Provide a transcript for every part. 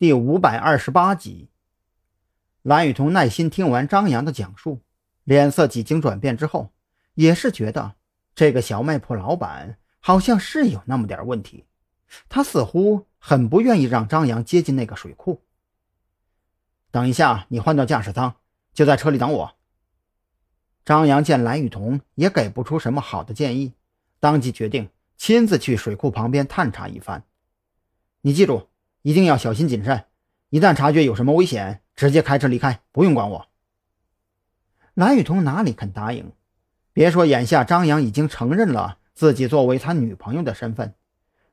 第五百二十八集，蓝雨桐耐心听完张扬的讲述，脸色几经转变之后，也是觉得这个小卖铺老板好像是有那么点问题。他似乎很不愿意让张扬接近那个水库。等一下，你换到驾驶舱，就在车里等我。张扬见蓝雨桐也给不出什么好的建议，当即决定亲自去水库旁边探查一番。你记住。一定要小心谨慎，一旦察觉有什么危险，直接开车离开，不用管我。蓝雨桐哪里肯答应？别说眼下张扬已经承认了自己作为他女朋友的身份，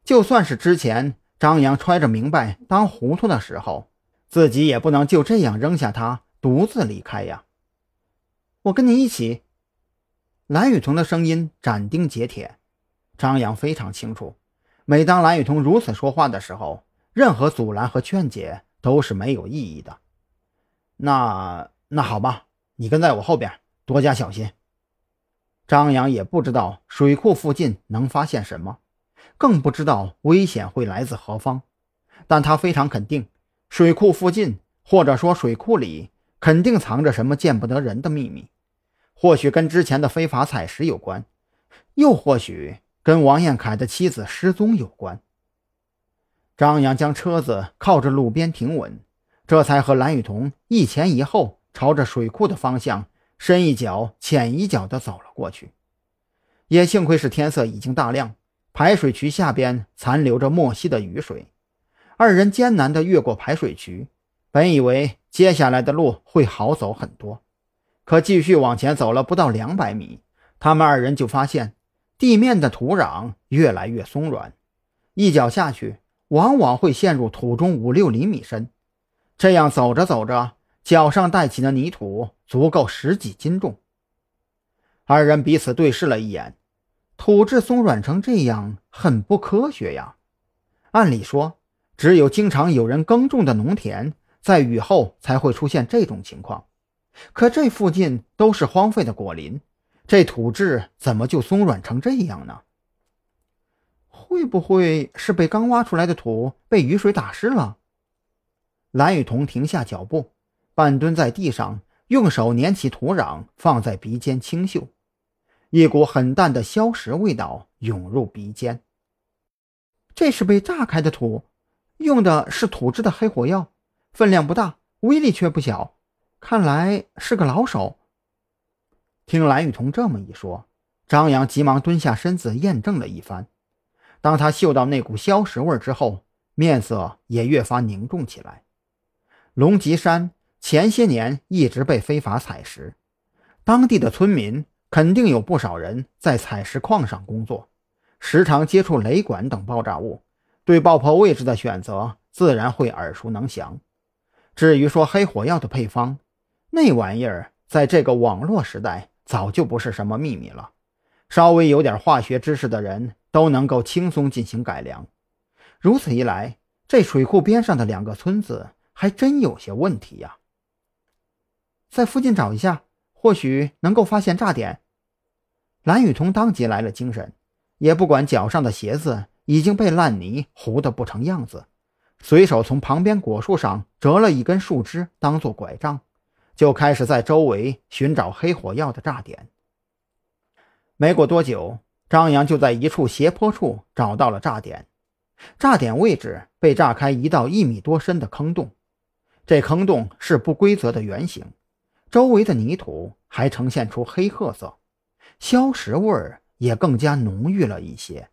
就算是之前张扬揣着明白当糊涂的时候，自己也不能就这样扔下他独自离开呀。我跟你一起。蓝雨桐的声音斩钉截铁，张扬非常清楚，每当蓝雨桐如此说话的时候。任何阻拦和劝解都是没有意义的。那那好吧，你跟在我后边，多加小心。张扬也不知道水库附近能发现什么，更不知道危险会来自何方，但他非常肯定，水库附近或者说水库里肯定藏着什么见不得人的秘密，或许跟之前的非法采石有关，又或许跟王彦凯的妻子失踪有关。张扬将车子靠着路边停稳，这才和蓝雨桐一前一后朝着水库的方向深一脚浅一脚地走了过去。也幸亏是天色已经大亮，排水渠下边残留着没溪的雨水，二人艰难地越过排水渠。本以为接下来的路会好走很多，可继续往前走了不到两百米，他们二人就发现地面的土壤越来越松软，一脚下去。往往会陷入土中五六厘米深，这样走着走着，脚上带起的泥土足够十几斤重。二人彼此对视了一眼，土质松软成这样，很不科学呀。按理说，只有经常有人耕种的农田，在雨后才会出现这种情况。可这附近都是荒废的果林，这土质怎么就松软成这样呢？会不会是被刚挖出来的土被雨水打湿了？蓝雨桐停下脚步，半蹲在地上，用手捻起土壤，放在鼻尖清嗅，一股很淡的硝石味道涌入鼻尖。这是被炸开的土，用的是土制的黑火药，分量不大，威力却不小，看来是个老手。听蓝雨桐这么一说，张扬急忙蹲下身子验证了一番。当他嗅到那股硝石味之后，面色也越发凝重起来。龙脊山前些年一直被非法采石，当地的村民肯定有不少人在采石矿上工作，时常接触雷管等爆炸物，对爆破位置的选择自然会耳熟能详。至于说黑火药的配方，那玩意儿在这个网络时代早就不是什么秘密了，稍微有点化学知识的人。都能够轻松进行改良，如此一来，这水库边上的两个村子还真有些问题呀。在附近找一下，或许能够发现炸点。蓝雨桐当即来了精神，也不管脚上的鞋子已经被烂泥糊得不成样子，随手从旁边果树上折了一根树枝当做拐杖，就开始在周围寻找黑火药的炸点。没过多久。张扬就在一处斜坡处找到了炸点，炸点位置被炸开一道一米多深的坑洞，这坑洞是不规则的圆形，周围的泥土还呈现出黑褐色，硝石味儿也更加浓郁了一些。